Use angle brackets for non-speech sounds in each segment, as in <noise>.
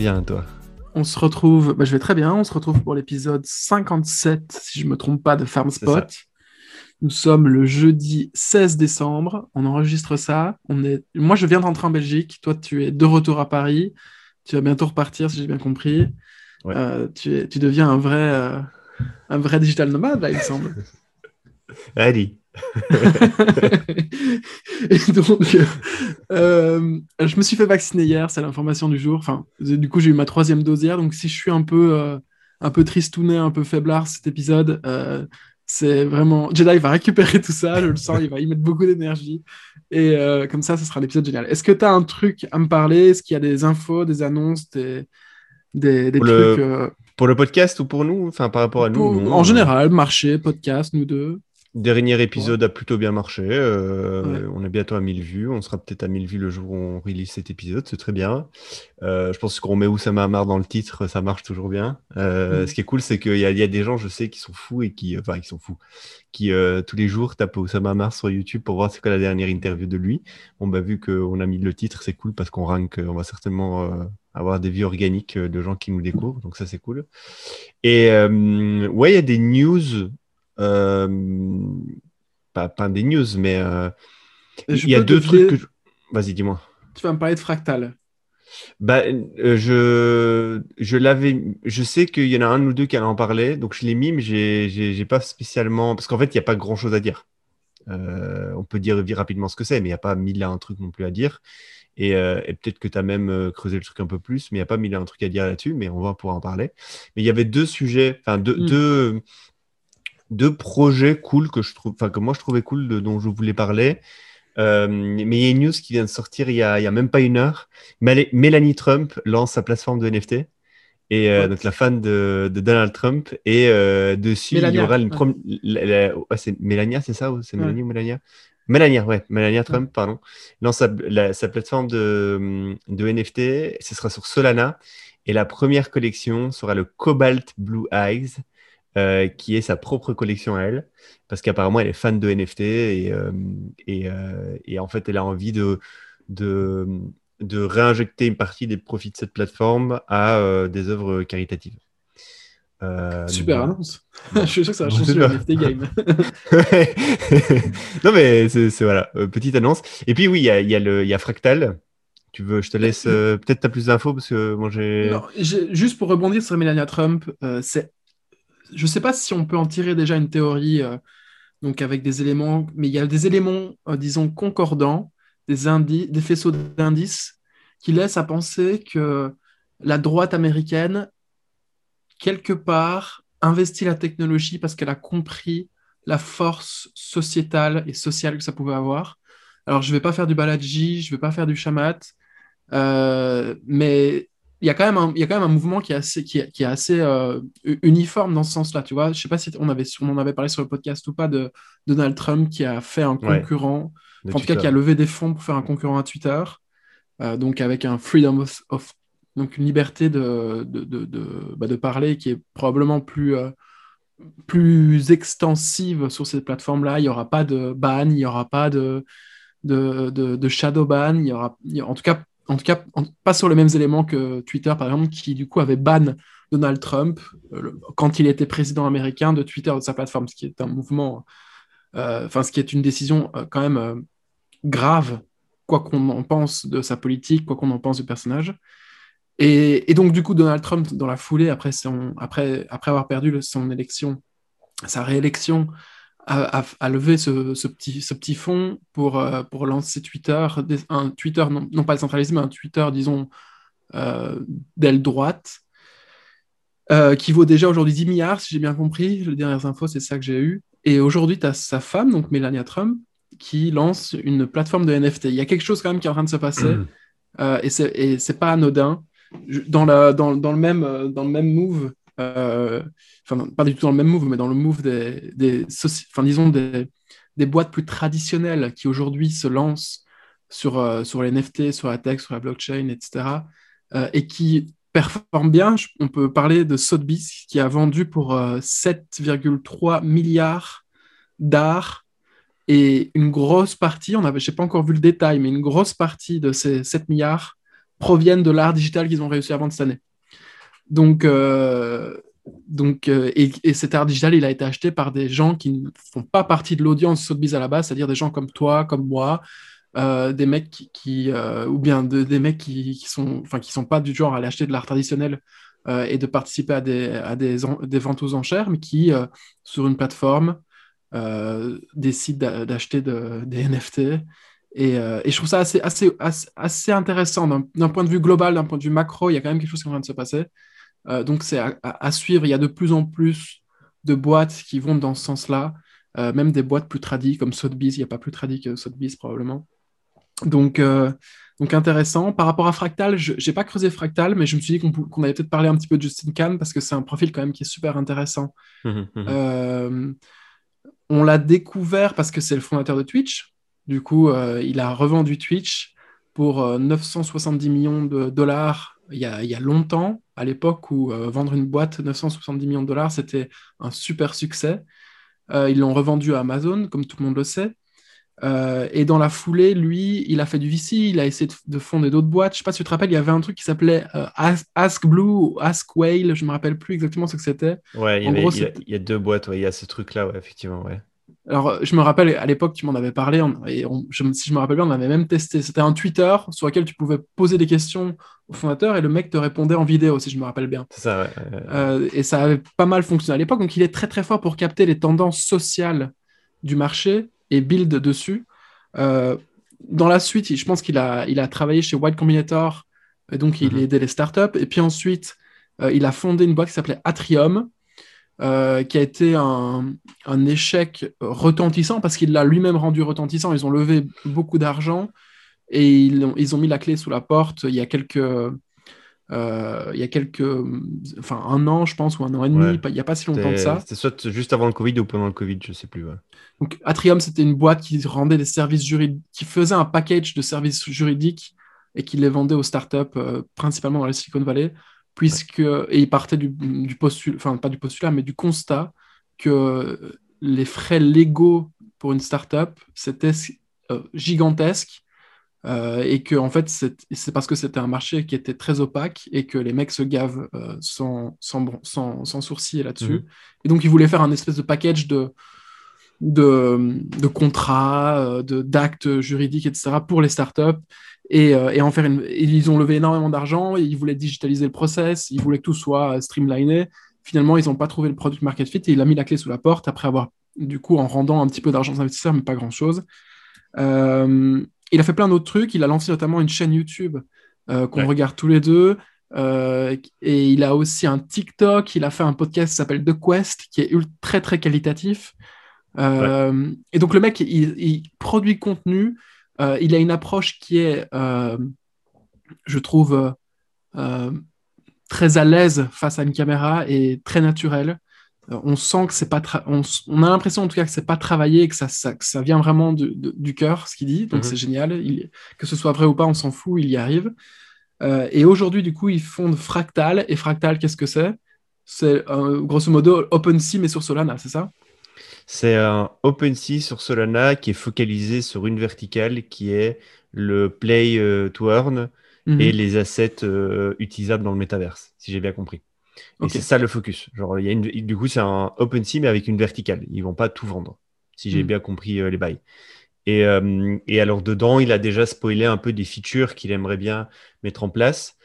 bien, toi On se retrouve, bah, je vais très bien, on se retrouve pour l'épisode 57, si je ne me trompe pas, de Farm Spot. Nous sommes le jeudi 16 décembre, on enregistre ça. On est... Moi, je viens de rentrer en Belgique, toi, tu es de retour à Paris. Tu vas bientôt repartir, si j'ai bien compris. Euh, tu, tu, deviens un vrai, euh, un vrai digital nomade, là, il me semble. <laughs> Allez. <laughs> et donc, euh, je me suis fait vacciner hier, c'est l'information du jour. Enfin, du coup, j'ai eu ma troisième dose hier. Donc, si je suis un peu, euh, un peu tristounet, un peu faiblard cet épisode, euh, c'est vraiment. Jedi va récupérer tout ça, je le sens, il va y mettre beaucoup d'énergie. Et comme ça, ce sera l'épisode génial. Est-ce que tu as un truc à me parler? Est-ce qu'il y a des infos, des annonces, des, des, pour trucs le... Pour le podcast ou pour nous? Enfin, par rapport à nous, En général, marché, podcast, nous deux. Dernier épisode a plutôt bien marché. Euh, on est bientôt à 1000 vues. On sera peut-être à 1000 vues le jour où on release cet épisode. C'est très bien. Euh, je pense qu'on met Oussama Amar dans le titre, ça marche toujours bien. Euh, mm. Ce qui est cool, c'est qu'il y, a des gens, je sais, qui sont fous et qui, enfin, qui sont fous, qui tous les jours tapent Oussama Amar sur YouTube pour voir c'est quoi la dernière interview de lui. On bah, vu qu'on a mis le titre, c'est cool parce qu'on rank, on va certainement avoir des vues organiques de gens qui nous découvrent. Donc ça, c'est cool. Et ouais, il y a des news euh, pas, pas, des news, mais euh, il y a deux trucs que Vas-y, dis-moi. Tu vas me parler de Fractal. Bah, euh, je, je l'avais, je sais qu'il y en a un ou deux qui allaient en parler, donc je l'ai mis, mais j'ai pas spécialement, parce qu'en fait, il n'y a pas grand chose à dire. on peut dire rapidement ce que c'est, mais il n'y a pas mille un truc non plus à dire. Et, et peut-être que tu as même creusé le truc un peu plus, mais il n'y a pas mille un truc à dire là-dessus, mais on va pouvoir en parler. Mais il y avait deux sujets, enfin deux, hmm. deux, deux projets cool que je trouve, enfin que moi je trouvais cool de, dont je voulais parler. Euh, mais il y a une news qui vient de sortir il y a, il y a même pas une heure. Mélanie Trump lance sa plateforme de NFT. Et euh, donc la fan de, de Donald Trump. Et euh, dessus, il y aura une c'est Mélania, c'est ça ou c'est Mélanie ou Mélania Mélania, ouais, Mélania Trump, pardon, lance sa, sa, plateforme de, de NFT. Ce sera sur Solana. Et la première collection sera le Cobalt Blue Eyes. Euh, qui est sa propre collection à elle, parce qu'apparemment elle est fan de NFT et, euh, euh, et, en fait elle a envie de, de, de, réinjecter une partie des profits de cette plateforme à des œuvres caritatives. Super annonce. <laughs> Je suis sûr que ça va changer le NFT game. <laughs> non mais c'est voilà, petite annonce. Et puis oui, il y a, y, a y a Fractal. Tu veux, je te laisse peut-être tu as plus d'infos parce que moi j'ai. Juste pour rebondir sur Melania Trump, c'est je ne sais pas si on peut en tirer déjà une théorie euh, donc avec des éléments, mais il y a des éléments, euh, disons, concordants, des, des faisceaux d'indices qui laissent à penser que la droite américaine, quelque part, investit la technologie parce qu'elle a compris la force sociétale et sociale que ça pouvait avoir. Alors, je ne vais pas faire du baladji, je ne vais pas faire du chamat, euh, mais il y a quand même un, il y a quand même un mouvement qui est assez, qui est, qui est assez euh, uniforme dans ce sens-là, tu vois. Je sais pas si on, avait, on en avait parlé sur le podcast ou pas de, Donald Trump qui a fait un concurrent, en tout cas qui a levé des fonds pour faire un concurrent à Twitter, euh, donc avec un freedom of, donc une liberté de, de, de, de, bah, de parler qui est probablement plus, euh, plus extensive sur cette plateforme-là. Il n'y aura pas de ban, il n'y aura pas de, de, de, shadow ban, il y aura, en tout cas en tout cas pas sur les mêmes éléments que Twitter, par exemple, qui du coup avait ban Donald Trump euh, quand il était président américain de Twitter, de sa plateforme, ce qui est un mouvement, euh, enfin, ce qui est une décision euh, quand même grave, quoi qu'on en pense de sa politique, quoi qu'on en pense du personnage. Et, donc, du coup, Donald Trump, dans la foulée, après, son, après, après avoir perdu son élection, sa réélection, à, lever ce, petit, ce petit pour, euh, pour lancer Twitter, un Twitter non, non, pas décentralisé, mais un Twitter, disons, euh, d'aile droite, euh, qui vaut déjà aujourd'hui 10 milliards, si j'ai bien compris. Les dernières infos, c'est ça que j'ai eu. Et aujourd'hui, tu as sa femme, donc Melania Trump, qui lance une plateforme de NFT. Il y a quelque chose quand même qui est en train de se passer, mmh. et c'est pas anodin. Dans, la, dans, dans, le même, dans le même move, enfin pas du tout dans le même move, mais dans le move des, des disons des, des, boîtes plus traditionnelles qui aujourd'hui se lancent sur, euh, sur les NFT, sur la tech, sur la blockchain, etc., euh, et qui performent bien. On peut parler de Sotheby's qui a vendu pour 7,3 euh, milliards d'art et une grosse partie, on je n'ai pas encore vu le détail, mais une grosse partie de ces 7 milliards proviennent de l'art digital qu'ils ont réussi à vendre cette année. Donc, donc, et, cet art digital, il a été acheté par des gens qui ne font pas partie de l'audience Sotheby's à la base, c'est-à-dire des gens comme toi, comme moi, des mecs qui, ou bien des mecs qui, qui sont, enfin, qui sont pas du genre à aller acheter de l'art traditionnel et de participer à des, à des, des, ventes aux enchères, mais qui, sur une plateforme, décident d'acheter des NFT euh, et, je trouve ça assez, assez, assez, intéressant d'un point de vue global, d'un point de vue macro. Il y a quand même quelque chose qui est en train de se passer. Euh, donc, c'est à, suivre. Il y a de plus en plus de boîtes qui vont dans ce sens-là. Euh, même des boîtes plus tradies comme Sotheby's. Il n'y a pas plus tradie que Sotheby's probablement. Donc, donc, intéressant. Par rapport à Fractal, je n'ai pas creusé Fractal, mais je me suis dit qu'on allait peut-être parler un petit peu de Justin Kahn parce que c'est un profil quand même qui est super intéressant. Mmh mmh on l'a découvert parce que c'est le fondateur de Twitch. Du coup, euh, il a revendu Twitch pour 970 euh, millions de dollars il y a, longtemps, à l'époque où euh, vendre une boîte 970 millions de dollars, c'était un super succès. ils l'ont revendu à Amazon, comme tout le monde le sait. et dans la foulée, lui, il a fait du VC, il a essayé de, fonder d'autres boîtes. Je ne sais pas si tu te rappelles, il y avait un truc qui s'appelait Ask, Blue ou Ask Whale, je ne me rappelle plus exactement ce que c'était. Ouais, il y, a, deux boîtes, il y a ce truc-là, effectivement. Ouais. Alors, je me rappelle, à l'époque, tu m'en avais parlé, et si je me rappelle bien, on avait même testé. C'était un Twitter sur lequel tu pouvais poser des questions au fondateur et le mec te répondait en vidéo, si je me rappelle bien. C'est ça, ouais. Euh, et ça avait pas mal fonctionné à l'époque. Donc, il est très, très fort pour capter les tendances sociales du marché et build dessus. Euh, dans la suite, je pense qu'il a, il a travaillé chez White Combinator, et donc il mm-hmm. aidait les startups. Et puis ensuite, euh, il a fondé une boîte qui s'appelait Atrium, euh, qui a été un, échec retentissant parce qu'il l'a lui-même rendu retentissant. Ils ont levé beaucoup d'argent et ils ont, ils ont, mis la clé sous la porte il y a quelques. Euh, il y a quelques. Enfin, un an, je pense, ou un an et demi, il n'y a pas si longtemps que ça. C'était soit juste avant le Covid ou pendant le Covid, je ne sais plus. Donc, Atrium, c'était une boîte qui rendait des services juridiques, qui faisait un package de services juridiques et qui les vendait aux startups, euh, principalement dans la Silicon Valley puisque et il partait du, du postulat, enfin pas du postulat, mais du constat que les frais légaux pour une startup c'était euh, gigantesque euh, et que en fait c'est parce que c'était un marché qui était très opaque et que les mecs se gavent euh, sans, sans, sans, sans, sourciller là-dessus. Mhm. Et donc ils voulaient faire un espèce de package de de, de contrats, d'actes juridiques, etc. pour les startups euh, et, en faire une... ils ont levé énormément d'argent, ils voulaient digitaliser le process, ils voulaient que tout soit euh, streamliné. Finalement, ils n'ont pas trouvé le product market fit et il a mis la clé sous la porte après avoir, du coup, en rendant un petit peu d'argent aux investisseurs, mais pas grand-chose. Euh, il a fait plein d'autres trucs. Il a lancé notamment une chaîne YouTube qu'on regarde tous les deux. et il a aussi un TikTok. Il a fait un podcast qui s'appelle The Quest, qui est très très qualitatif. Et donc le mec, il, il produit contenu euh, il a une approche qui est, euh, je trouve, euh, très à l'aise face à une caméra et très naturelle. on sent que c'est pas, on, a l'impression en tout cas que c'est pas travaillé, que ça, ça, vient vraiment du, cœur ce qu'il dit. Donc mhm. c'est génial. que ce soit vrai ou pas, on s'en fout, il y arrive. et aujourd'hui, du coup, ils fondent Fractal. Et Fractal, qu'est-ce que c'est? C'est grosso modo OpenSea mais sur Solana, c'est ça? C'est un OpenSea sur Solana qui est focalisé sur une verticale qui est le play euh, to earn mhm. et les assets euh, utilisables dans le métaverse, si j'ai bien compris. Et c'est ça le focus. Genre, y a une, du coup, c'est un OpenSea mais avec une verticale. Ils vont pas tout vendre, si j'ai mhm. bien compris euh, les bails. Et, et, alors dedans, il a déjà spoilé un peu des features qu'il aimerait bien mettre en place,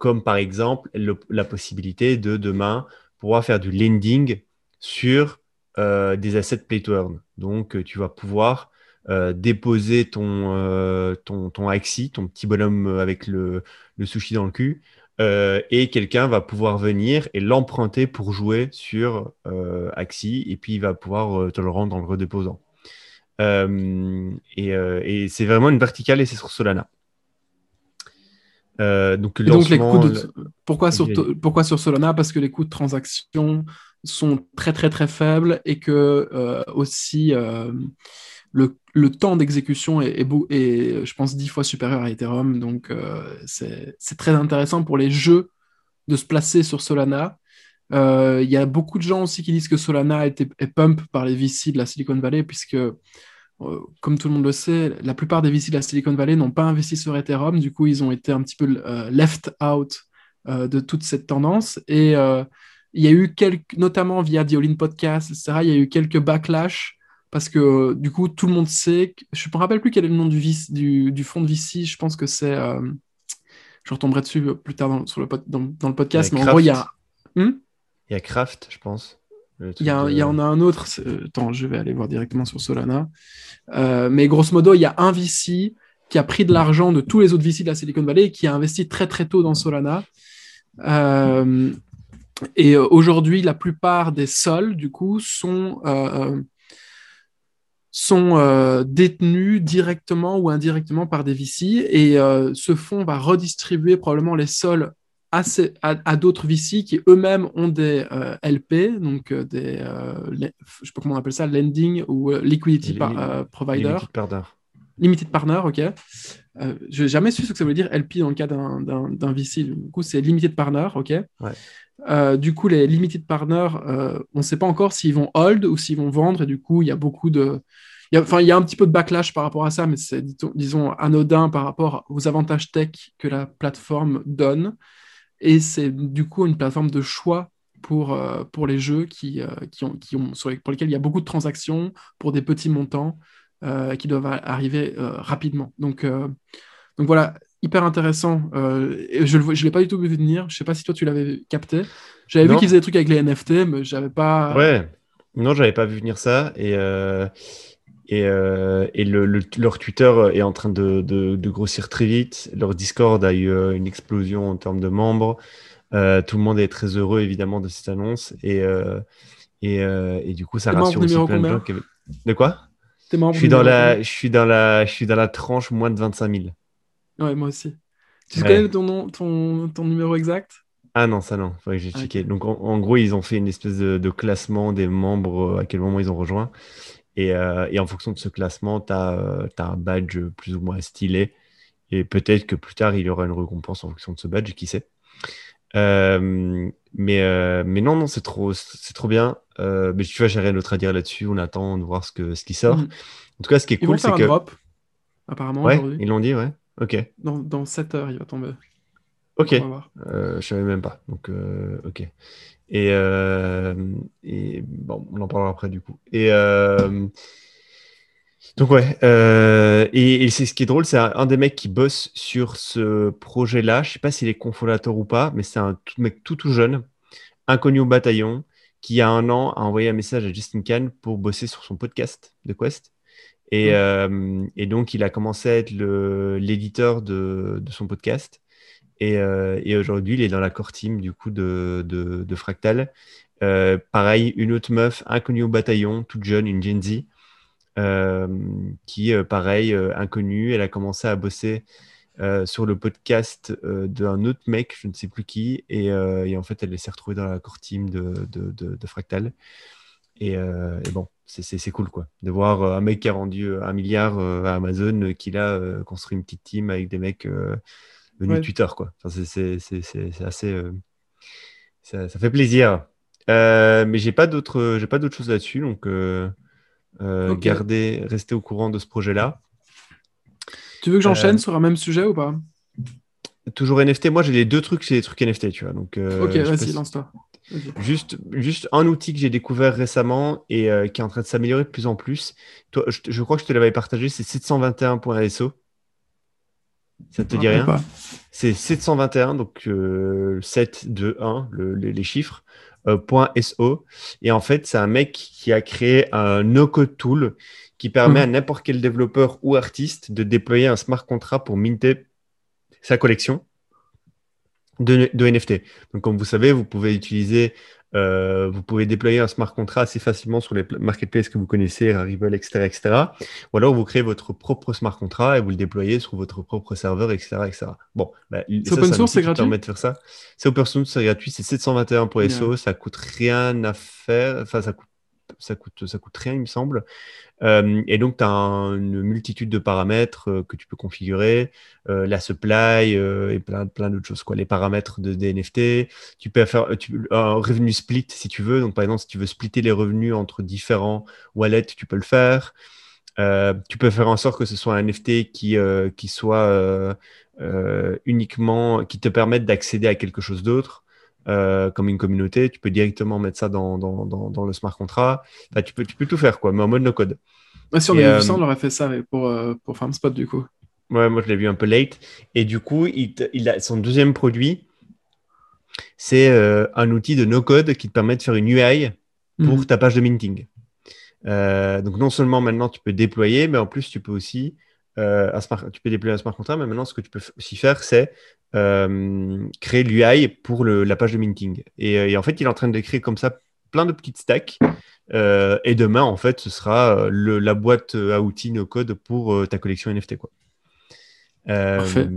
comme par exemple la possibilité de demain pouvoir faire du lending sur euh, des assets play to earn. Donc, euh, tu vas pouvoir euh, déposer ton, ton, ton Axie, ton petit bonhomme avec le, le sushi dans le cul, et quelqu'un va pouvoir venir et l'emprunter pour jouer sur Axie, et puis il va pouvoir te le rendre en le redéposant. et, et c'est vraiment une verticale et c'est sur Solana. donc, donc les coûts pourquoi, sur, pourquoi sur Solana? Parce que les coûts de transaction sont très très très faibles et que euh, aussi euh, le, le, temps d'exécution est, est, je pense, dix fois supérieur à Ethereum. Donc euh, c'est très intéressant pour les jeux de se placer sur Solana. Il y a beaucoup de gens aussi qui disent que Solana est, est pump par les VC de la Silicon Valley puisque comme tout le monde le sait, la plupart des VC de la Silicon Valley n'ont pas investi sur Ethereum. Du coup, ils ont été un petit peu left out de toute cette tendance. Et il y a eu quelques, notamment via The All Podcast, etc., il y a eu quelques backlash parce que du coup, tout le monde sait. je ne me rappelle plus quel est le nom du, du, du fonds de VC. Je pense que c'est. je retomberai dessus plus tard dans, sur le, dans, le podcast. Mais en gros, il y a. Hmm? Il y a Kraft, je pense. Il y, en a un autre. Attends, je vais aller voir directement sur Solana. Euh, mais grosso modo, il y a un VC qui a pris de l'argent de tous les autres VC de la Silicon Valley et qui a investi très très tôt dans Solana. Euh, et euh, aujourd'hui, la plupart des sols, du coup, sont, sont détenus directement ou indirectement par des VC. Et ce fonds va redistribuer probablement les sols à, d'autres VC qui eux-mêmes ont des euh, LP, donc euh, des, euh, je sais pas comment on appelle ça, lending ou liquidity provider. Limited partner. Limited partner, ok. je n'ai jamais su ce que ça voulait dire LP dans le cas d'un VC. Du coup, c'est limited partner, ok. du coup, les limited partners, on ne sait pas encore s'ils vont hold ou s'ils vont vendre. Et du coup, il y a beaucoup de, Enfin, il y a un petit peu de backlash par rapport à ça, mais c'est, disons, anodin par rapport aux avantages tech que la plateforme donne. Et c'est du coup une plateforme de choix pour, euh, pour les jeux qui, euh, qui ont, qui ont, sur pour lesquels il y a beaucoup de transactions pour des petits montants euh, qui doivent arriver rapidement. Donc, donc voilà, hyper intéressant. je ne l'ai pas du tout vu venir. Je ne sais pas si toi tu l'avais capté. J'avais vu qu'ils faisaient des trucs avec les NFT, mais j'avais pas. Ouais, non, j'avais pas vu venir ça. Et, et, et le, leur Twitter est en train de, de, grossir très vite. Leur Discord a eu une explosion en termes de membres. Euh, tout le monde est très heureux évidemment de cette annonce. Et, euh, et, et, du coup, ça rassure aussi plein de gens. De quoi? Je suis, dans la, je, suis dans la, je suis dans la tranche moins de 25 000. Ouais, moi aussi. Tu connais ton, nom, ton, ton numéro exact? Ah non, ça non, il faudrait que j'ai ah, checké. Donc en, gros, ils ont fait une espèce de, de, classement des membres, à quel moment ils ont rejoint. Euh, et, en fonction de ce classement, tu as, euh, un badge plus ou moins stylé. Et peut-être que plus tard, il y aura une récompense en fonction de ce badge, qui sait. Euh, mais, mais non, non, c'est trop, trop bien. mais tu vois, j'ai rien d'autre à dire là-dessus. On attend de voir ce, que, ce qui sort. Mm. En tout cas, ce qui est cool, c'est que. drop, apparemment, ouais, Ils l'ont dit, ouais. Ok. Dans, dans 7 heures, il va tomber. Ok. je savais même pas. Donc, ok. Et, euh, et, bon, on en parlera après du coup. Et euh, donc ouais, euh, et, c'est ce qui est drôle, c'est un, des mecs qui bosse sur ce projet-là. Je sais pas s'il est cofondateur ou pas, mais c'est un tout, mec tout tout jeune, inconnu au bataillon, qui a un an a envoyé un message à Justin Khan pour bosser sur son podcast de Quest. Et, mmh. et donc il a commencé à être l'éditeur de, de, son podcast. Euh, et, aujourd'hui, il est dans la core team du coup de, de, Fractal. Euh, pareil, une autre meuf inconnue au bataillon, toute jeune, une Gen Z, euh, qui, pareil, inconnue. Elle a commencé à bosser sur le podcast d'un autre mec, je ne sais plus qui, et, en fait, elle s'est retrouvée dans la core team de, de Fractal. Et, bon, c'est cool quoi, de voir un mec qui a rendu un milliard à Amazon, qui a construit une petite team avec des mecs venu Twitter, quoi. Enfin, c'est assez. Euh, ça, ça, fait plaisir. Euh, mais j'ai pas d'autres j'ai pas d'autres choses là-dessus, donc euh, garder, rester au courant de ce projet-là. Tu veux que j'enchaîne sur un même sujet ou pas? Toujours NFT. Moi, j'ai les deux trucs, c'est des trucs NFT, tu vois. Donc, ok, vas-y, lance-toi. Juste, juste un outil que j'ai découvert récemment et qui est en train de s'améliorer de plus en plus. Toi, je, je, crois que je te l'avais partagé, c'est 721.so. Ça te dit rien C'est 721, donc euh, 7, 2, 1, les, chiffres, euh, .so. Et en fait, c'est un mec qui a créé un no-code tool qui permet à mhm. n'importe quel développeur ou artiste de déployer un smart contract pour minter sa collection de, de NFT. Donc, comme vous savez, vous pouvez utiliser euh, vous pouvez déployer un smart contract assez facilement sur les marketplaces que vous connaissez, Rarible, etc., etc. Ou alors vous créez votre propre smart contract et vous le déployez sur votre propre serveur, etc. etc. Bon, bah, c'est open source, c'est gratuit. De faire ça. C'est open source, c'est gratuit, c'est 721 pour SO, ça coûte rien à faire, enfin ça coûte ça coûte, ça coûte rien, il me semble. Euh, et donc, tu as une multitude de paramètres euh, que tu peux configurer, euh, la supply et plein, plein d'autres choses. Quoi. Les paramètres de, des NFT, tu peux faire un revenu split si tu veux. Donc, par exemple, si tu veux splitter les revenus entre différents wallets, tu peux le faire. Euh, tu peux faire en sorte que ce soit un NFT qui, euh, qui soit uniquement, qui te permette d'accéder à quelque chose d'autre. Comme une communauté, tu peux directement mettre ça dans, dans, dans, le smart contract. tu, peux, tu peux tout faire, quoi, mais en mode no code. si on avait vu ça, on aurait fait ça pour, pour FarmSpot, du coup. Ouais, moi je l'ai vu un peu late. Et du coup, il, il a son deuxième produit, c'est euh, un outil de no-code qui te permet de faire une UI pour mhm. ta page de minting. Euh, donc non seulement maintenant tu peux déployer, mais en plus tu peux aussi euh, un smart, tu peux déployer un smart contract, mais maintenant ce que tu peux aussi faire, c'est créer l'UI pour la page de minting. Et, en fait, il est en train de créer comme ça plein de petites stacks. et demain, en fait, ce sera la boîte à outils no-code pour ta collection NFT. Quoi. Parfait.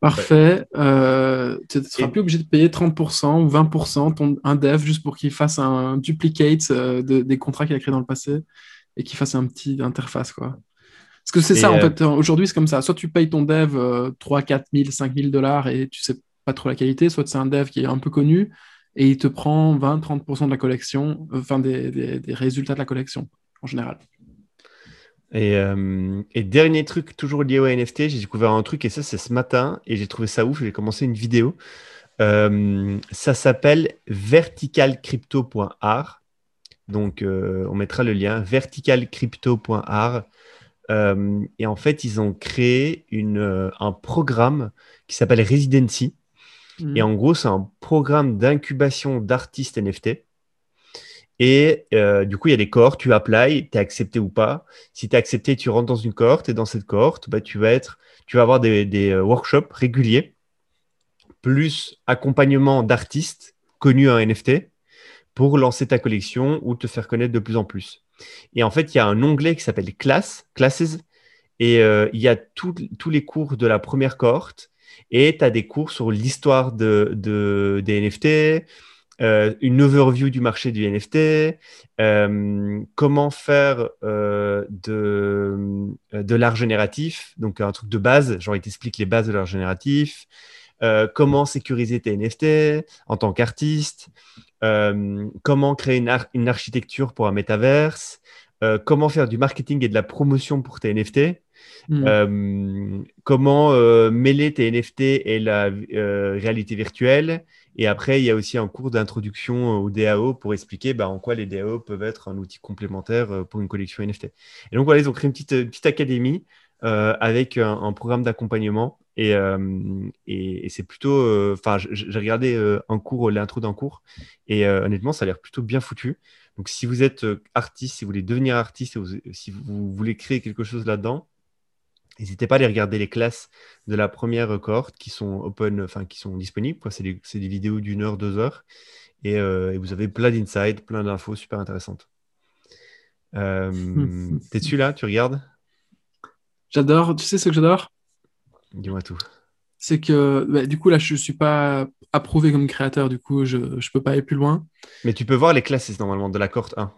Parfait. Euh, tu ne seras plus obligé de payer 30% ou 20% ton, un dev juste pour qu'il fasse un duplicate euh, des contrats qu'il a créés dans le passé et qu'il fasse un petit interface. Quoi. Parce que c'est ça, en euh, fait, aujourd'hui, c'est comme ça. Soit tu payes ton dev 3, 4 000, 5 000 dollars et tu sais pas trop la qualité, soit c'est un dev qui est un peu connu et il te prend 20-30% de la collection, enfin des, des résultats de la collection en général. Euh, et, dernier truc, toujours lié au NFT, j'ai découvert un truc et ça, c'est ce matin et j'ai trouvé ça ouf. J'ai commencé une vidéo. Euh, ça s'appelle verticalcrypto.art. Donc, euh, on mettra le lien verticalcrypto.art. et en fait, ils ont créé une, un programme qui s'appelle Residency. Mmh. Et en gros, c'est un programme d'incubation d'artistes NFT. Et euh, du coup, il y a des cohortes, tu applies, tu es accepté ou pas. Si tu es accepté, tu rentres dans une cohorte et dans cette cohorte, bah, tu, vas être, tu vas avoir des, euh, workshops réguliers, plus accompagnement d'artistes connus en NFT pour lancer ta collection ou te faire connaître de plus en plus. Et en fait, il y a un onglet qui s'appelle Class, Classes, et euh, il y a tous les cours de la première cohorte, et tu as des cours sur l'histoire de, des NFT, euh, une overview du marché du NFT, euh, comment faire euh, de, de l'art génératif, donc un truc de base, genre il t'explique les bases de l'art génératif, comment sécuriser tes NFT en tant qu'artiste, comment créer une, une, architecture pour un métaverse, comment faire du marketing et de la promotion pour tes NFT. Hmm. comment mêler tes NFT et la réalité virtuelle? Et après, il y a aussi un cours d'introduction au DAO pour expliquer bah, en quoi les DAO peuvent être un outil complémentaire euh, pour une collection NFT. Et donc voilà, ils ont créé une petite, euh, petite académie euh, avec un, programme d'accompagnement. Et, et, c'est plutôt. Enfin, j'ai regardé un cours, l'intro d'un cours, et honnêtement, ça a l'air plutôt bien foutu. Donc, si vous êtes artiste, si vous voulez devenir artiste, si vous voulez créer quelque chose là-dedans, N'hésitez pas à aller regarder les classes de la première cohorte qui sont open, enfin qui sont disponibles. C'est des, des, vidéos d'une heure, deux heures. Euh, et, vous avez plein d'insights, plein d'infos super intéressantes. Euh, <laughs> T'es dessus là? Tu regardes? J'adore. Tu sais ce que j'adore? Dis-moi tout. C'est que bah, du coup là, je ne suis pas approuvé comme créateur. Du coup, je ne peux pas aller plus loin. Mais tu peux voir les classes normalement de la cohorte 1.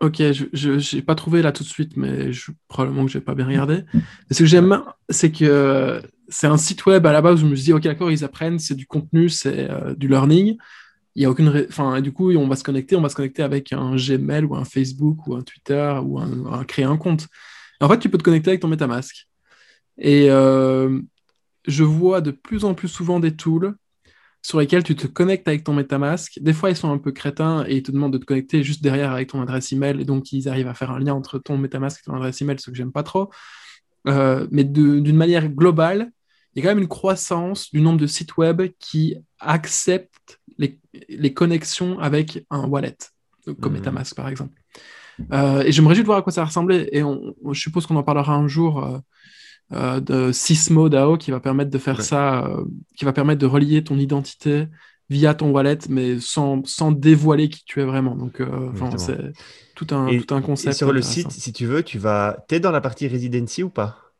Ok, je n'ai pas trouvé là tout de suite, mais je, probablement que je n'ai pas bien regardé. ce que j'aime, c'est que c'est un site web à la base où je me suis dit, ok, d'accord, ils apprennent, c'est du contenu, c'est euh, du learning. Il y a aucune. Enfin, du coup, on va se connecter, on va se connecter avec un Gmail ou un Facebook ou un Twitter ou un, créer un compte. En fait, tu peux te connecter avec ton MetaMask. Et euh, je vois de plus en plus souvent des tools sur lesquels tu te connectes avec ton MetaMask. Des fois, ils sont un peu crétins et ils te demandent de te connecter juste derrière avec ton adresse email. Et donc, ils arrivent à faire un lien entre ton MetaMask et ton adresse email, ce que j'aime pas trop. Euh, mais d'une manière globale, il y a quand même une croissance du nombre de sites web qui acceptent les, connexions avec un wallet, comme mmh. MetaMask par exemple. Euh, et réjouis de voir à quoi ça ressemblait. Et je suppose qu'on en parlera un jour. Euh, euh, de Sysmo DAO qui va permettre de faire ça, qui va permettre de relier ton identité via ton wallet, mais sans, sans dévoiler qui tu es vraiment. Donc, euh, c'est tout un, tout un concept. Et sur le site, si tu veux, tu vas. Es dans la partie residency ou pas?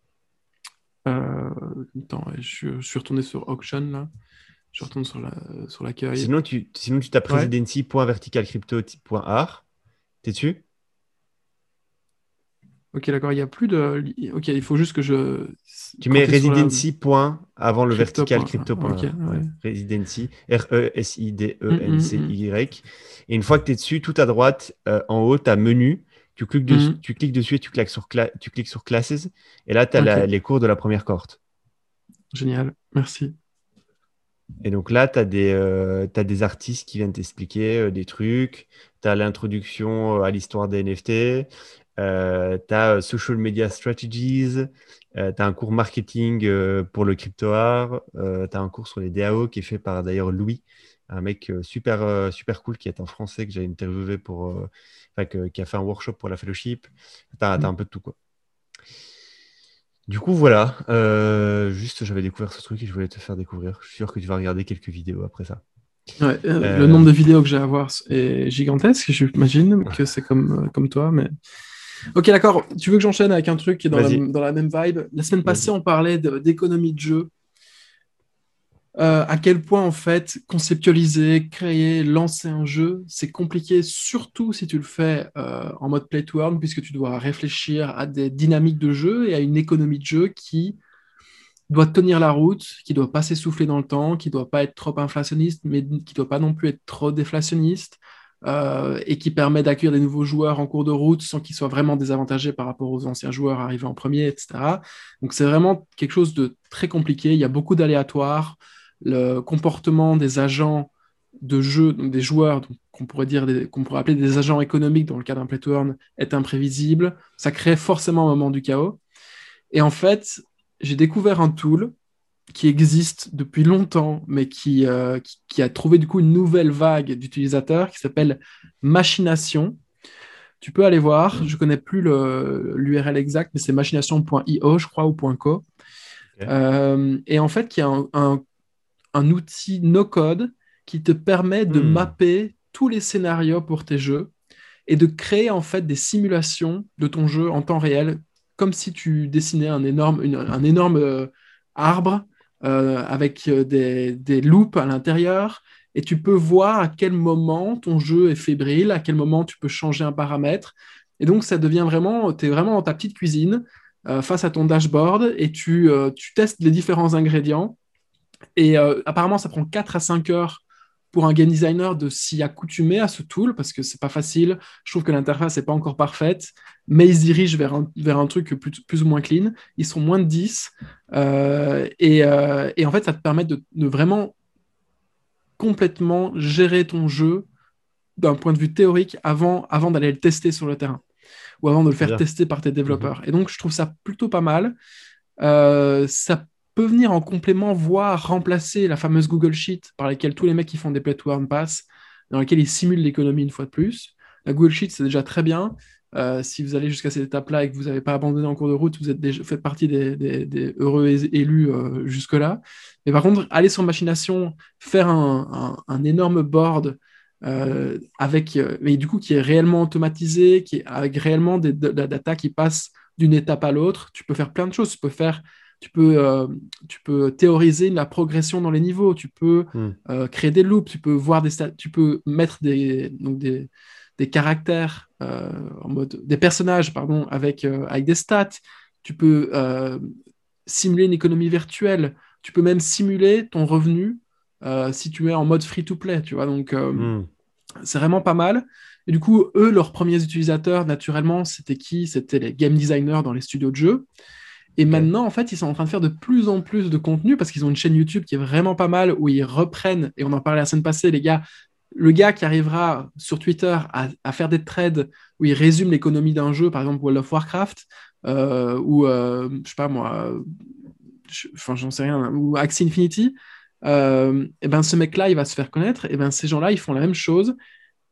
Attends, je, suis retourné sur Auction là. Je retourne sur l'accueil. Sur sinon, tu, sinon, tu tapes residency.verticalcrypto.art. T'es dessus? Ok, d'accord, il n'y a plus de. Ok, il faut juste que je. Tu mets residency point avant le vertical crypto. Residency, R-E-S-I-D-E-N-C-Y. Et une fois que tu es dessus, tout à droite, euh, en haut, tu as menu Tu cliques, dessus, tu cliques dessus et tu cliques sur, cla- tu cliques sur Classes. Et là, tu as les cours de la première cohorte. Génial, merci. Et donc là, tu as, as, des artistes qui viennent t'expliquer euh, des trucs. Tu as l'introduction euh, à l'histoire des NFT. Euh, tu as Social Media Strategies. Euh, tu as un cours marketing euh, pour le crypto art. Euh, tu as un cours sur les DAO qui est fait par d'ailleurs Louis, un mec euh, super, euh, super cool qui est un français que j'ai interviewé pour, euh, que- qui a fait un workshop pour la fellowship. Tu as, Mm. un peu de tout quoi. Du coup, voilà. Euh, juste, j'avais découvert ce truc et je voulais te faire découvrir. Je suis sûr que tu vas regarder quelques vidéos après ça. Ouais, euh, Euh, Le nombre de vidéos que j'ai à voir est gigantesque, j'imagine que <laughs> c'est comme, euh, comme toi, mais... Ok, d'accord. Tu veux que j'enchaîne avec un truc qui est dans la, Vas-y. dans la même vibe? La semaine passée, on parlait de- d'économie de jeu. Euh, à quel point, en fait, conceptualiser, créer, lancer un jeu, c'est compliqué, surtout si tu le fais euh, en mode play to earn, puisque tu dois réfléchir à des dynamiques de jeu et à une économie de jeu qui doit tenir la route, qui doit pas s'essouffler dans le temps, qui doit pas être trop inflationniste, mais qui doit pas non plus être trop déflationniste, euh, et qui permet d'accueillir des nouveaux joueurs en cours de route sans qu'ils soient vraiment désavantagés par rapport aux anciens joueurs arrivés en premier, etc. Donc c'est vraiment quelque chose de très compliqué. Il y a beaucoup d'aléatoires. Le comportement des agents de jeu, donc des joueurs, qu'on pourrait dire qu'on pourrait appeler des agents économiques dans le cas d'un play to est imprévisible. Ça crée forcément un moment du chaos. Et en fait, j'ai découvert un tool qui existe depuis longtemps, mais qui, euh, qui, qui a trouvé du coup une nouvelle vague d'utilisateurs qui s'appelle Machination. Tu peux aller voir, je connais plus l'URL exact, mais c'est machination.io, je crois, ou .co. Euh, et en fait, qui est un, un- un outil no-code qui te permet de Hmm. mapper tous les scénarios pour tes jeux et de créer en fait des simulations de ton jeu en temps réel, comme si tu dessinais un énorme, une- un énorme euh, arbre euh, avec euh, des, des loops à l'intérieur. Et tu peux voir à quel moment ton jeu est fébrile, à quel moment tu peux changer un paramètre. Et donc, ça devient vraiment, tu es vraiment dans ta petite cuisine euh, face à ton dashboard et tu, tu testes les différents ingrédients. Et apparemment, ça prend 4 à 5 heures pour un game designer de s'y accoutumer à ce tool parce que c'est pas facile. Je trouve que l'interface n'est pas encore parfaite, mais ils se dirigent vers un, vers un truc plus, plus ou moins clean. Ils sont moins de 10. euh, et, euh, et en fait, ça te permet de, de vraiment complètement gérer ton jeu d'un point de vue théorique avant, avant d'aller le tester sur le terrain ou avant de le faire Bien. tester par tes développeurs. Et donc, je trouve ça plutôt pas mal. Euh, ça peut venir en complément, voire remplacer la fameuse Google Sheet par laquelle tous les mecs qui font des earn passent, dans laquelle ils simulent l'économie une fois de plus. La Google Sheet, c'est déjà très bien. Euh, si vous allez jusqu'à cette étape-là et que vous n'avez pas abandonné en cours de route, vous êtes déjà, faites partie des, heureux élus euh, jusque-là. Mais par contre, aller sur Machination, faire un, énorme board euh, avec, mais du coup, qui est réellement automatisé, qui est avec réellement des, de, data qui passe d'une étape à l'autre. Tu peux faire plein de choses. Tu peux faire, tu peux, euh, tu peux théoriser la progression dans les niveaux. Tu peux Hmm. euh, créer des loops. Tu peux voir des, tu peux mettre des, donc des, des caractères euh, en mode, des personnages, pardon, avec, avec des stats. Tu peux simuler une économie virtuelle. Tu peux même simuler ton revenu si tu es en mode free-to-play, tu vois. Donc, Hmm. c'est vraiment pas mal. Et du coup, eux, leurs premiers utilisateurs, naturellement, c'était qui? C'était les game designers dans les studios de jeux. Et maintenant, en fait, ils sont en train de faire de plus en plus de contenu parce qu'ils ont une chaîne YouTube qui est vraiment pas mal où ils reprennent, et on en parlait la semaine passée, les gars, le gars qui arrivera sur Twitter à, à faire des trades où il résume l'économie d'un jeu, par exemple World of Warcraft, euh, ou euh, je sais pas moi, euh, je- enfin j'en sais rien, ou Axie Infinity, euh, et ben ce mec-là, il va se faire connaître, et ben ces gens-là, ils font la même chose,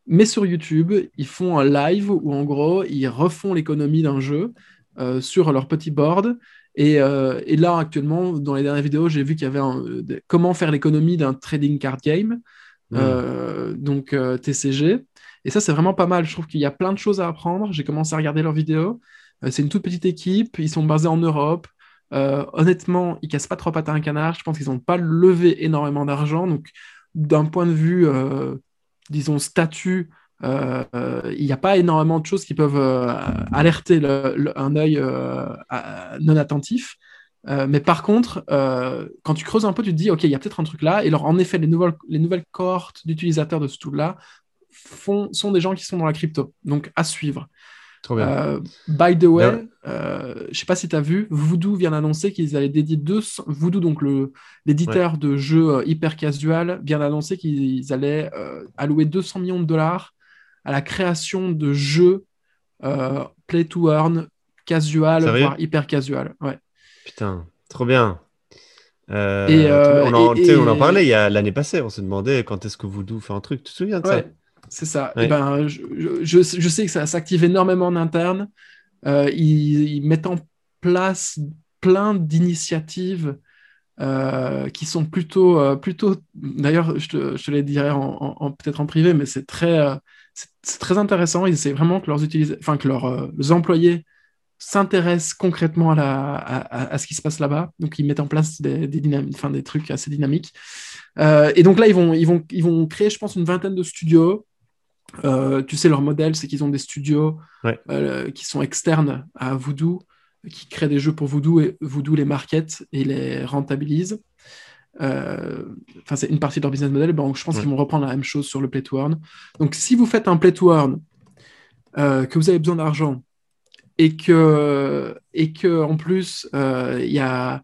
mais sur YouTube, ils font un live où en gros, ils refont l'économie d'un jeu euh, sur leur petit board. Et, euh, et là, actuellement, dans les dernières vidéos, j'ai vu qu'il y avait un- des- comment faire l'économie d'un trading card game, Hmm. euh, donc euh, TCG. Et ça, c'est vraiment pas mal. Je trouve qu'il y a plein de choses à apprendre. J'ai commencé à regarder leurs vidéos. Euh, c'est une toute petite équipe. Ils sont basés en Europe. Euh, honnêtement, ils cassent pas trois pattes à un canard. Je pense qu'ils n'ont pas levé énormément d'argent. Donc, d'un point de vue, euh, disons, statut, euh, euh, il n'y a pas énormément de choses qui peuvent euh, alerter le- le- un œil euh, non attentif. Euh, mais par contre, euh, quand tu creuses un peu, tu te dis, OK, il y a peut-être un truc là. Et alors, en effet, les nouvelles, les nouvelles cohortes d'utilisateurs de ce tool-là sont des gens qui sont dans la crypto. Donc, à suivre. Trop bien. by the way, euh, je sais pas si tu as vu, Voodoo vient d'annoncer qu'ils allaient dédier 200... Voodoo, donc le- l'éditeur de jeux euh, hyper casual, vient d'annoncer qu'ils allaient euh, allouer 200 millions de dollars à la création de jeux euh, play to earn, casual, Sérieux voire hyper casual. Ouais. Putain, trop bien. Euh, Et, euh, on, en, et- on en et- parlait l'année passée. On se demandait quand est-ce que Voodoo fait un truc. Tu te souviens de ça c'est ça. Ouais. Et ben, je, je- sais que ça s'active énormément en interne. Ils, ils mettent en place plein d'initiatives euh, qui sont plutôt, euh, plutôt. D'ailleurs, je te, je te les dirai en, en- en- peut-être en privé, mais c'est très, euh, c'est très intéressant. Ils essaient vraiment que leurs utilis- enfin que leurs euh, leurs employés s'intéressent concrètement à, la, à, à- à ce qui se passe là-bas. Donc, ils mettent en place des, des, dynam- enfin, des trucs assez dynamiques. Euh, et donc là, ils vont, ils, vont, ils vont créer, je pense, une vingtaine de studios. Euh, tu sais, leur modèle, c'est qu'ils ont des studios Ouais. qui sont externes à Voodoo, qui créent des jeux pour Voodoo et Voodoo les market et les rentabilise. Euh, Enfin, c'est une partie de leur business model. Ben, je pense Ouais. qu'ils vont reprendre la même chose sur le Play to Earn. Donc, si vous faites un Play to Earn, euh, que vous avez besoin d'argent et que, et que en plus, euh, il y a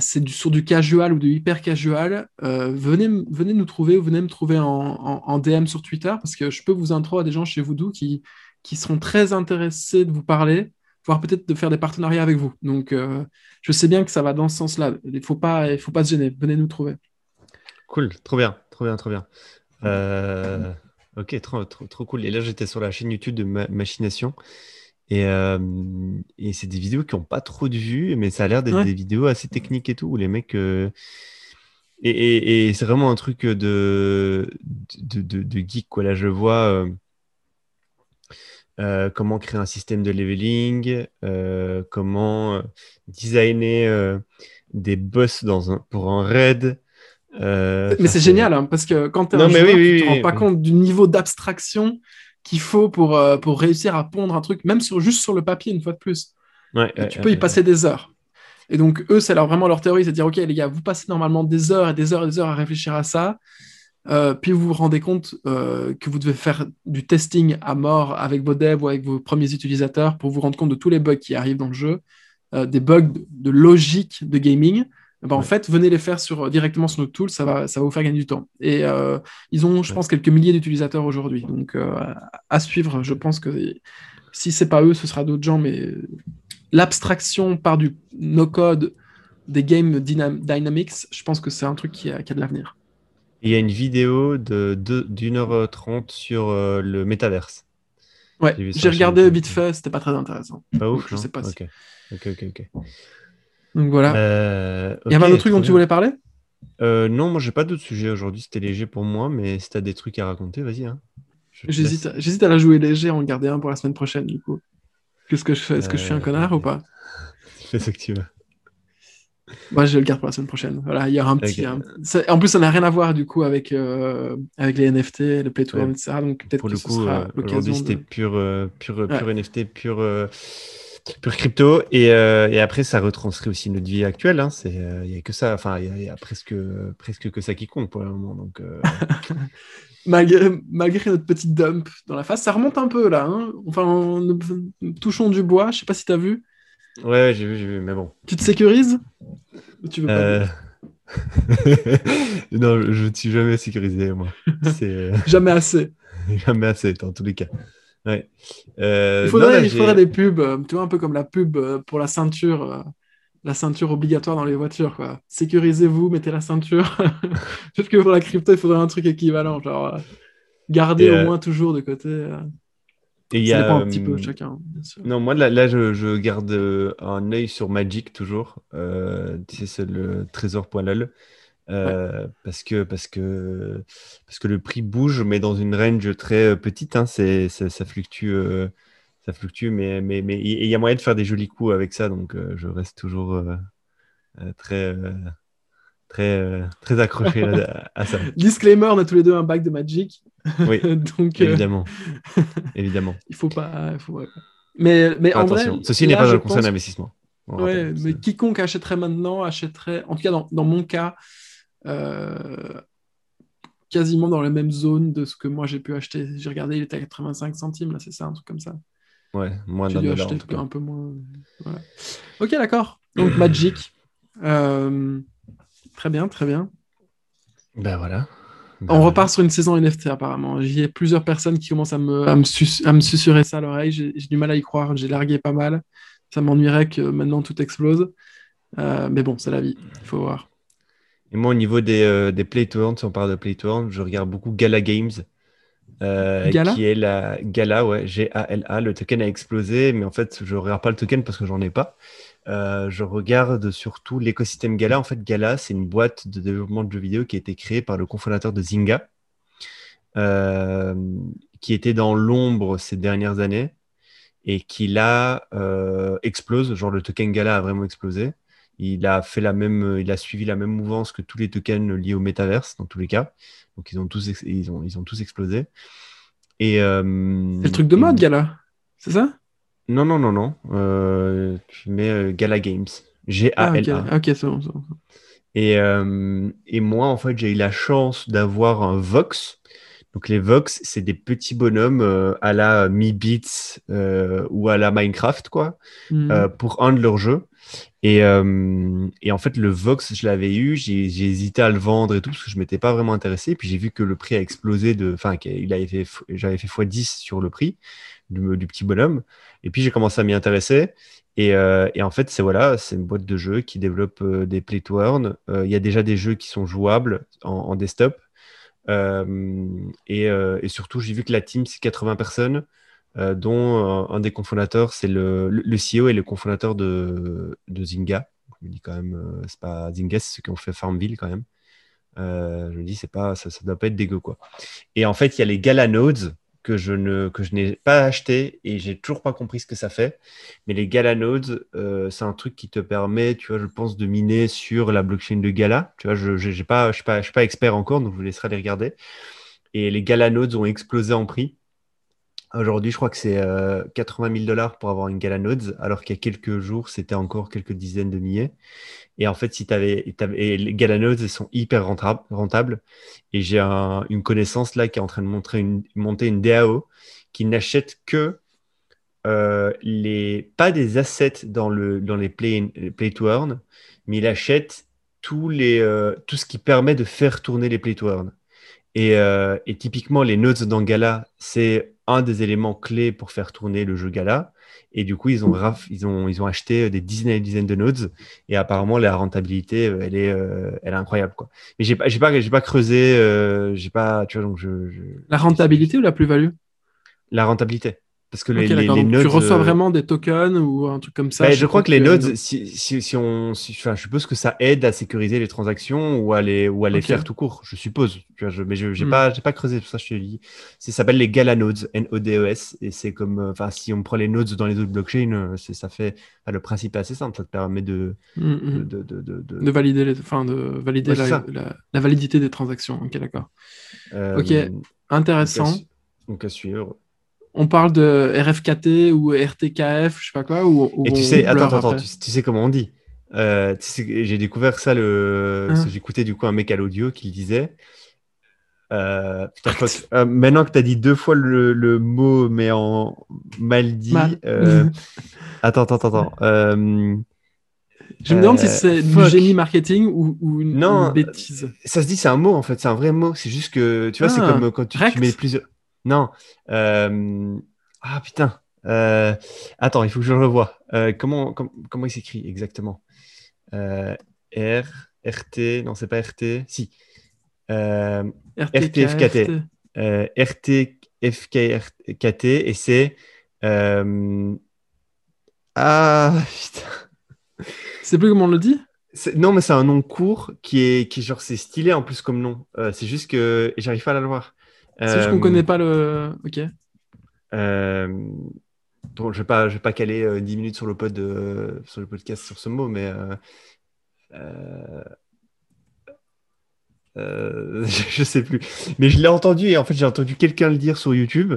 c'est du, sur du casual ou du hyper casual, euh, venez, venez nous trouver, ou venez me trouver en, en- en DM sur Twitter, parce que je peux vous intro à des gens chez Voodoo qui, qui seront très intéressés de vous parler, voire peut-être de faire des partenariats avec vous. Donc, euh, je sais bien que ça va dans ce sens-là. Il ne faut pas, il faut pas se gêner. Venez nous trouver. Cool, trop bien, trop bien, trop bien. Euh, ok, trop, trop, trop cool. Et là, j'étais sur la chaîne YouTube de Ma- Machination. Et, euh, et c'est des vidéos qui n'ont pas trop de vues, mais ça a l'air d'être Ouais. des vidéos assez techniques et tout, où les mecs. Et, et- et c'est vraiment un truc de, de, de, de geek, quoi. Là, je vois euh, comment créer un système de leveling, euh, comment euh, designer des boss dans un, pour un raid. Mais c'est génial, hein, parce que quand tu es Non, un joueur, oui, tu oui, te rends oui, pas compte du niveau d'abstraction qu'il faut pour, pour réussir à pondre un truc, même sur, juste sur le papier, une fois de plus. Ouais, Et ouais, tu peux y passer des heures. Et donc, eux, c'est leur, vraiment leur théorie, c'est de dire, OK, les gars, vous passez normalement des heures et des heures et des heures à réfléchir à ça, euh, puis vous vous rendez compte euh, que vous devez faire du testing à mort avec vos devs ou avec vos premiers utilisateurs pour vous rendre compte de tous les bugs qui arrivent dans le jeu, euh, des bugs de, logique de gaming. Eh ben, En fait, venez les faire sur, directement sur notre tool, ça va, ça va vous faire gagner du temps. Et ils ont, je Ouais. pense, quelques milliers d'utilisateurs aujourd'hui. Donc, à suivre, je pense que si c'est pas eux, ce sera d'autres gens, mais l'abstraction par du no-code des games dynam- dynamics, je pense que c'est un truc qui a, qui a de l'avenir. Il y a une vidéo de d'une heure trente sur euh, le métaverse. Ouais, J'ai regardé vite fait, c'était pas très intéressant. Pas ouf, je sais pas si- Ok, ok, ok. Donc voilà. Euh, Il y avait un autre truc dont tu voulais parler? Euh, non, moi j'ai pas d'autres sujets aujourd'hui. C'était léger pour moi, mais si t'as des trucs à raconter, vas-y. Hein. J'hésite à- j'hésite à la jouer léger, en garder un pour la semaine prochaine, du coup. Qu'est-ce que je fais? Est-ce que je suis un Euh, connard ou pas? Fais ce que tu veux. Moi, je le garde pour la semaine prochaine. Voilà, il y aura un petit. Ok. un- ça- En plus, ça n'a rien à voir du coup avec, euh, avec les NFT, le play to earn, Ouais. etc. Donc peut-être que le ce sera euh, l'occasion aujourd'hui c'était de. pur, euh, pur, Ouais. pur NFT, pur, euh, pur crypto. Et, et après, ça retranscrit aussi notre vie actuelle. hein. C'est, Il y a que ça. Enfin, il y a, il y a presque, presque que ça qui compte pour le moment. Donc, <laughs> Malgré, malgré notre petite dump dans la face, ça remonte un peu là. hein. Enfin, nous touchons du bois. Je sais pas si tu as vu. Ouais, j'ai vu, j'ai vu. Mais bon. Tu te sécurises Ou tu veux pas Euh, <laughs> non, je ne suis jamais sécurisé, moi. C'est euh, <laughs> Jamais assez. <laughs> jamais assez, dans tous les cas. Ouais. Euh, Il non, faudrait, là, il j'ai- faudrait des pubs, tu vois, un peu comme la pub pour la ceinture, la ceinture obligatoire dans les voitures, quoi. Sécurisez-vous, mettez la ceinture. Peut-être que pour la crypto, il faudrait un truc équivalent, genre garder au moins toujours de côté. Et il y ça a, dépend un petit peu de chacun, bien sûr. Non, moi, là, là je, je garde euh, un œil sur Magic toujours. Euh, tu sais, c'est le trésor.lol. Euh, parce que, parce, que, parce que le prix bouge, mais dans une range très euh, petite. hein, c'est, ça, ça fluctue, euh, ça fluctue, mais mais mais il y a moyen de faire des jolis coups avec ça. Donc, euh, je reste toujours très, très, euh, très accroché à, à ça. <laughs> Disclaimer, on a tous les deux un bac de Magic. Oui, <laughs> Donc, euh, évidemment. <laughs> évidemment. il faut pas. faut- ouais. Mais, mais en vrai, Attention, ceci n'est pas un conseil pense d'investissement. Ouais, rappelle, mais quiconque achèterait maintenant achèterait, en tout cas dans, dans mon cas, euh, quasiment dans la même zone de ce que moi j'ai pu acheter. J'ai regardé, il était à 85 centimes, là, c'est ça, un truc comme ça. Ouais, moins d'un dollar. en acheter tout cas. un peu moins. Voilà. Ok, d'accord. Donc Magic. Euh, Très bien, très bien. Ben voilà. Ben On repart sur une saison NFT apparemment. J'y ai plusieurs personnes qui commencent à me, à me, sus- à me susurrer ça à l'oreille. J'ai j'ai du mal à y croire. J'ai largué pas mal. Ça m'ennuierait que maintenant tout explose. Euh, mais bon, c'est la vie. Il faut voir. Et moi, au niveau des, euh, des Play to Earn, si on parle de Play to Earn, je regarde beaucoup Gala Games. euh, Gala qui est la Gala, ouais, G-A-L-A. Le token a explosé, mais en fait, je regarde pas le token parce que j'en ai pas. Euh, je regarde surtout l'écosystème Gala. En fait, Gala, c'est une boîte de développement de jeux vidéo qui a été créée par le cofondateur de Zynga, euh, qui était dans l'ombre ces dernières années et qui là euh, explose. Genre, le token Gala a vraiment explosé. Il a fait la même, il a suivi la même mouvance que tous les tokens liés au métaverse dans tous les cas. Donc ils ont tous, ils ont, ils ont tous explosé. Et euh, C'est le truc de et- mode, gala. C'est ça? Non non non non. Euh, tu mets euh, Gala Games. Ah, ok, G-A-L-A. c'est bon. Et, euh, et moi, en fait, j'ai eu la chance d'avoir un Vox. Donc, les Vox, c'est des petits bonhommes euh, à la Mi Beats ou à la Minecraft, quoi, Hmm. pour un de leurs jeux. Et, et en fait, le Vox, je l'avais eu, j'ai hésité à le vendre et tout, parce que je m'étais pas vraiment intéressé. Puis j'ai vu que le prix a explosé de. Enfin, j'avais fait x10 sur le prix du, petit bonhomme. Et puis j'ai commencé à m'y intéresser. Et, euh, et en fait, c'est voilà, c'est une boîte de jeux qui développe euh, des play to earn. Euh, Il y a déjà des jeux qui sont jouables en, desktop. Euh, et, et surtout, j'ai vu que la team, c'est 80 personnes, dont un des cofondateurs, c'est le, le, CEO et le cofondateur de, de Zynga. Je me dis quand même, c'est pas Zynga, c'est ceux qui ont fait Farmville quand même. Je me dis, c'est pas, ça, ça doit pas être dégueu quoi. Et en fait, il y a les Gala Nodes que je ne que je n'ai pas acheté et j'ai toujours pas compris ce que ça fait. Mais les Gala Nodes, euh, c'est un truc qui te permet, tu vois, je pense, de miner sur la blockchain de Gala. Tu vois, je je- j'ai pas, je suis pas, je suis pas expert encore, donc je vous laisserai les regarder. Et les Gala Nodes ont explosé en prix. Aujourd'hui, je crois que c'est euh, 80 000 dollars pour avoir une Gala Nodes, alors qu'il y a quelques jours, c'était encore quelques dizaines de milliers. Et en fait, si tu avais, les Gala Nodes, elles sont hyper rentables. Et j'ai un- une connaissance là qui est en train de monter une DAO qui n'achète que euh, les, pas des assets dans, le, dans les play, play to earn, mais il achète euh, tout ce qui permet de faire tourner les play to earn. Et, euh, et typiquement, les nodes dans Gala, c'est un des éléments clés pour faire tourner le jeu Gala. Et du coup, ils ont, ils ont, ils ont acheté des dizaines et des dizaines de nodes. Et apparemment, la rentabilité, euh, elle est, euh, elle est incroyable. Quoi. Mais j'ai pas, pas, pas creusé. euh, j'ai pas, tu vois, donc je, je- La rentabilité ou la plus-value? La rentabilité. Parce que les, nodes. Tu reçois euh, vraiment des tokens ou un truc comme ça bah, je crois que les nodes, si, si, si on, si- enfin, je suppose que ça aide à sécuriser les transactions ou à les, ou à les faire tout court. Je suppose. Tu vois, je, mais je n'ai Hmm. pas, creusé tout ça. Je te dis. Ça s'appelle les Gala nodes, N-O-D-E-S, et c'est comme, euh, enfin, si on prend les nodes dans les autres blockchains, euh, ça fait, enfin, le principe est assez simple. Ça te permet de, Mm, de, mm. de, de, de- de- De valider, les... enfin, de valider Ouais, la, la- la validité des transactions. Ok, d'accord. euh, Ok, Intéressant. Donc à suivre. On parle de RFKT ou RTKF, je sais pas quoi. Ou, ou Et tu sais, attends, attends, tu, tu sais comment on dit Euh, tu sais que J'ai découvert ça, le... Hein j'écoutais du coup un mec à l'audio qui le disait. Euh, putain, que- euh, maintenant que tu as dit deux fois le, le mot, mais en mal dit. Mal. <laughs> Attends, attends, attends. Je me demande si c'est du génie marketing ou, ou une, Non, une bêtise. Ça se dit, c'est un mot en fait, c'est un vrai mot. C'est juste que, tu vois, c'est Ah, comme quand tu, tu mets plusieurs. Non. euh, Ah putain. Euh, Attends, il faut que je le revoie. Euh, comment, com- comment il s'écrit exactement? Euh, R, RT, non, c'est pas RT. Si. RTFKT. RTFKT et c'est. Ah putain. C'est plus comment on le dit? Non, mais c'est un nom court qui est, qui genre, c'est stylé en plus comme nom. Euh, c'est juste que j'arrive pas à le voir. C'est juste qu'on Euh, connaît pas le. Ok. euh, bon, je vais pas, je vais pas caler euh, 10 minutes sur le pod, euh, sur le podcast sur ce mot, mais euh, euh, euh, <laughs> je, je sais plus. Mais je l'ai entendu et en fait j'ai entendu quelqu'un le dire sur YouTube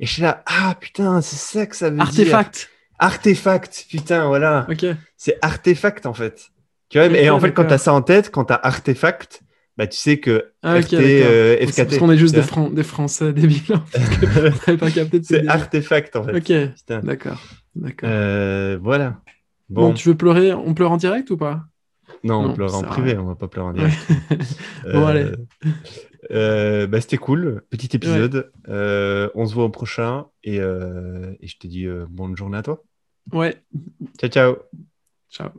et je suis là, ah putain, c'est ça que ça veut dire. Artefact. Artefact, putain, voilà. Ok. C'est artefact en fait. Tu vois, Ok, et en fait, quand tu as ça en tête, quand tu as artefact, Bah, tu sais que Ah, RT, euh, FKT. Parce qu'on est juste des. Fran- des Français débiles. hein, on <laughs> pas capté de C'est ces artefact, en fait. Ok, d'accord. D'accord. Euh, voilà. Bon. Bon, tu veux pleurer On pleure en direct ou pas? Non, on pleure en privé, on va pas pleurer en direct. <laughs> Bon, allez. euh, bah, c'était cool, petit épisode. On se voit au prochain et, et je te dis bonne journée à toi. Ouais, Ciao, ciao. ciao.